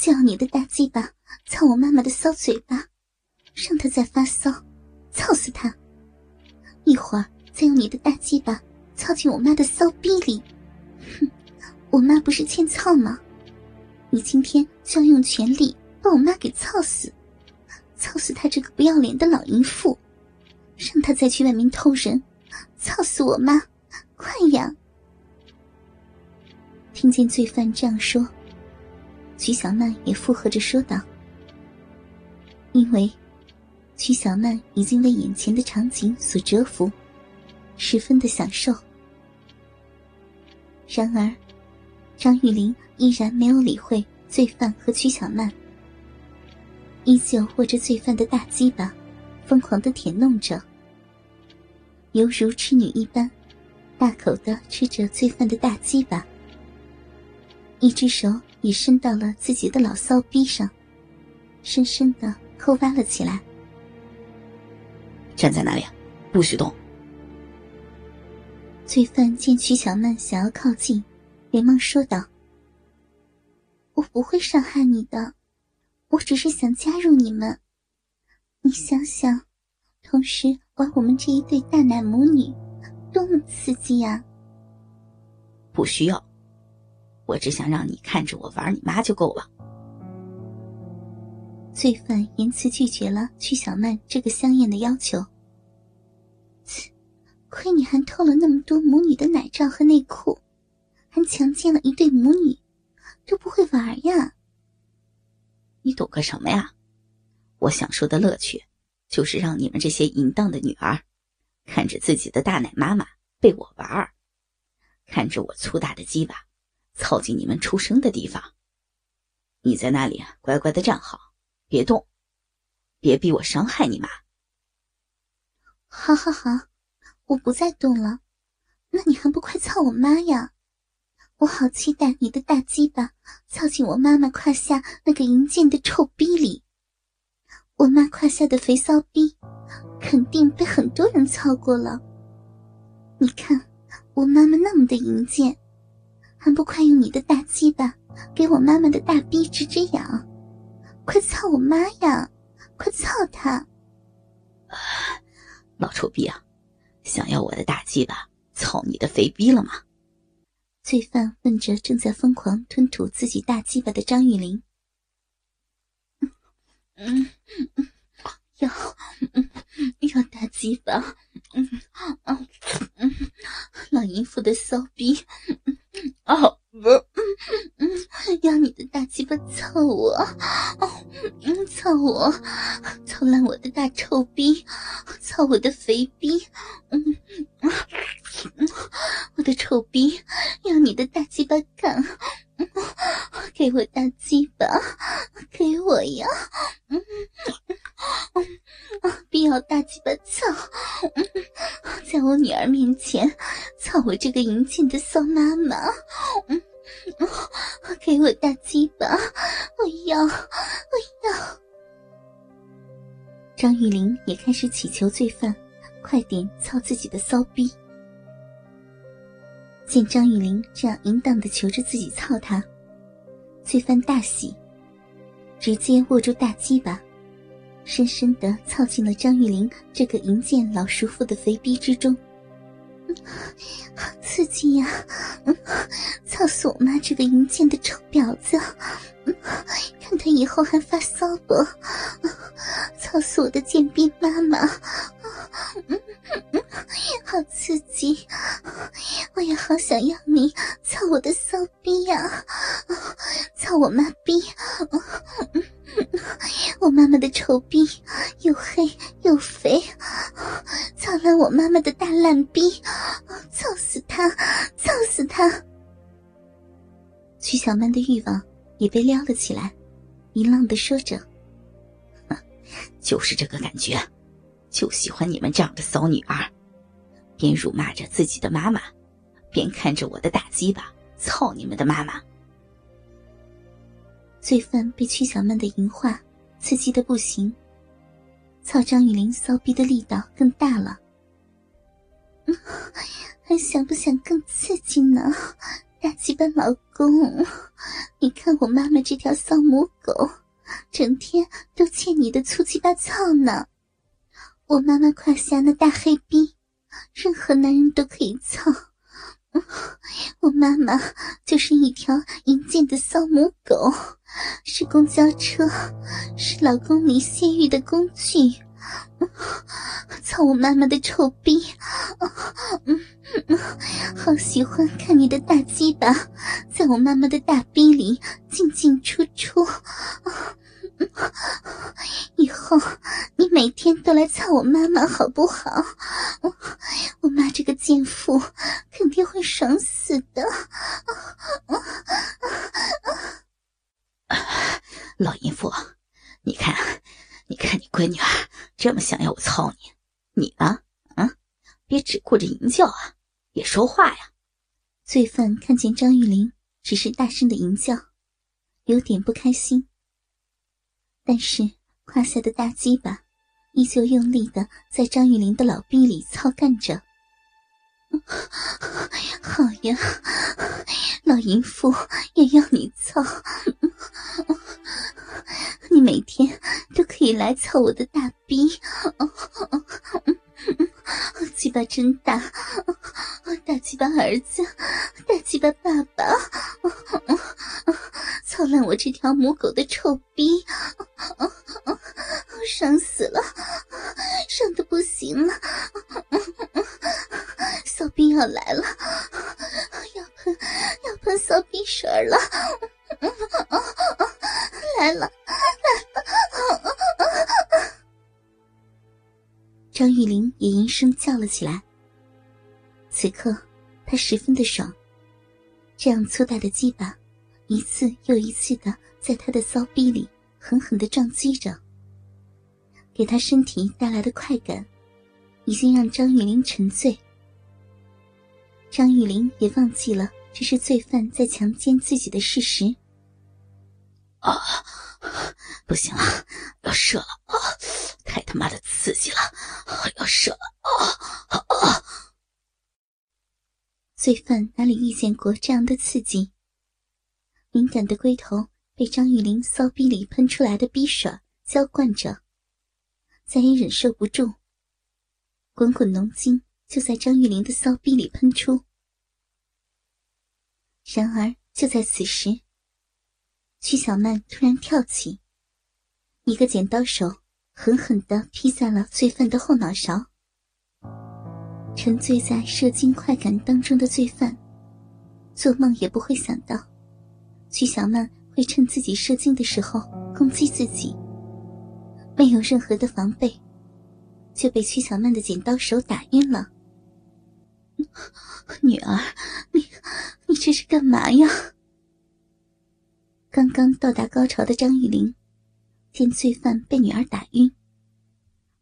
就要你的大鸡巴操我妈妈的骚嘴巴，让她再发骚，操死她！一会儿再用你的大鸡巴操进我妈的骚逼里，哼，我妈不是欠操吗？你今天就要用全力把我妈给操死，操死她这个不要脸的老淫妇，让她再去外面偷人，操死我妈！快呀！听见罪犯这样说。曲小曼也附和着说道：“因为曲小曼已经为眼前的场景所折服，十分的享受。然而，张玉玲依然没有理会罪犯和曲小曼，依旧握着罪犯的大鸡巴，疯狂的舔弄着，犹如痴女一般，大口的吃着罪犯的大鸡巴，一只手。”已伸到了自己的老骚逼上，深深的抠挖了起来。站在那里，不许动！罪犯见曲小曼想要靠近，连忙说道：“我不会伤害你的，我只是想加入你们。你想想，同时玩我们这一对大奶母女，多么刺激呀！”不需要。我只想让你看着我玩你妈就够了。罪犯言辞拒绝了曲小曼这个香艳的要求。切，亏你还偷了那么多母女的奶罩和内裤，还强奸了一对母女，都不会玩呀？你懂个什么呀？我享受的乐趣，就是让你们这些淫荡的女儿，看着自己的大奶妈妈被我玩儿，看着我粗大的鸡巴。操进你们出生的地方，你在那里乖乖的站好，别动，别逼我伤害你妈。好好好，我不再动了。那你还不快操我妈呀？我好期待你的大鸡巴操进我妈妈胯下那个淫贱的臭逼里。我妈胯下的肥骚逼，肯定被很多人操过了。你看，我妈妈那么的淫贱。还不快用你的大鸡巴给我妈妈的大逼止止痒！快操我妈呀！快操她！老臭逼啊，想要我的大鸡巴操你的肥逼了吗？罪犯问着正在疯狂吞吐自己大鸡巴的张玉玲。嗯嗯，要嗯要大鸡巴，嗯嗯嗯，老淫妇的骚逼。哦。不，嗯嗯，要你的大鸡巴操我，哦，嗯，操我，操烂我的大臭逼，操我的肥逼，嗯嗯，我的臭逼，要你的大鸡巴干，给我大鸡巴，给我呀，嗯嗯嗯，啊 必要大鸡巴操，在我女儿面前操我这个淫贱的骚妈妈。嗯，给我大鸡巴，我要，我要。张玉玲也开始祈求罪犯快点操自己的骚逼。见张玉玲这样淫荡的求着自己操他，罪犯大喜，直接握住大鸡巴，深深的操进了张玉玲这个淫贱老叔父的肥逼之中。好刺激呀！操死我妈这个淫贱的臭婊子！看她以后还发骚不？操死我的贱逼妈妈！好刺激！我也好想要你操我的骚逼呀！操我妈逼！我妈妈的丑逼又黑又肥，操烂我妈妈的大烂逼，操死她，操死她！曲小曼的欲望也被撩了起来，淫浪的说着：“ 就是这个感觉，就喜欢你们这样的骚女儿，边辱骂着自己的妈妈，边看着我的大鸡巴操你们的妈妈。”罪犯被曲小曼的淫话刺激的不行，操张雨林骚逼的力道更大了。还想不想更刺激呢？大鸡巴老公，你看我妈妈这条骚母狗，整天都欠你的粗鸡巴操呢。我妈妈胯下那大黑逼，任何男人都可以操。我妈妈就是一条淫贱的骚母狗，是公交车，是老公你泄欲的工具。操我妈妈的臭逼！嗯嗯，好喜欢看你的大鸡巴在我妈妈的大逼里进进出出。以后你每天都来操我妈妈好不好？我妈这个贱妇肯定会爽死的。老淫妇，你看，你看你闺女儿这么想要我操你，你呢？啊，别只顾着淫叫啊，也说话呀！罪犯看见张玉玲只是大声的淫叫，有点不开心。但是胯下的大鸡巴依旧用力的在张玉玲的老臂里操干着。好呀，老淫妇也要你操，你每天都可以来操我的大逼。鸡巴真大，大鸡巴儿子，大鸡巴爸爸，操烂我这条母狗的臭逼，爽死了，爽的不行了，骚逼要来了，要喷要喷骚逼水了，来了。张玉玲也应声叫了起来。此刻，她十分的爽，这样粗大的鸡巴，一次又一次的在她的骚逼里狠狠的撞击着，给她身体带来的快感，已经让张玉玲沉醉。张玉玲也忘记了这是罪犯在强奸自己的事实。啊，不行了，要射了啊！太他妈的刺激了，要射了啊啊！罪犯哪里遇见过这样的刺激？敏感的龟头被张玉玲骚逼里喷出来的逼水浇灌着，再也忍受不住，滚滚浓精就在张玉玲的骚逼里喷出。然而就在此时，曲小曼突然跳起，一个剪刀手。狠狠地劈在了罪犯的后脑勺。沉醉在射精快感当中的罪犯，做梦也不会想到，曲小曼会趁自己射精的时候攻击自己。没有任何的防备，就被曲小曼的剪刀手打晕了。女儿，你你这是干嘛呀？刚刚到达高潮的张玉玲。见罪犯被女儿打晕，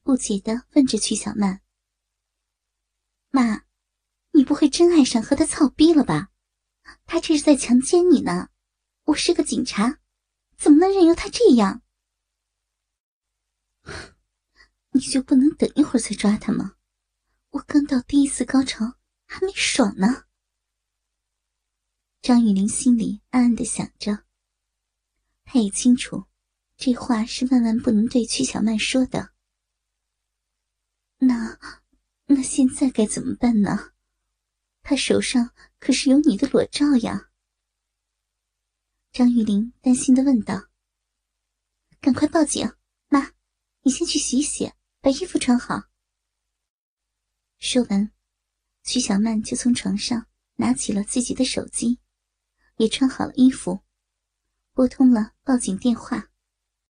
不解的问着曲小曼：“妈，你不会真爱上和他操逼了吧？他这是在强奸你呢！我是个警察，怎么能任由他这样？你就不能等一会儿再抓他吗？我刚到第一次高潮，还没爽呢。”张雨玲心里暗暗的想着，她也清楚。这话是万万不能对曲小曼说的。那，那现在该怎么办呢？他手上可是有你的裸照呀。张玉玲担心的问道。赶快报警，妈，你先去洗洗，把衣服穿好。说完，徐小曼就从床上拿起了自己的手机，也穿好了衣服，拨通了报警电话。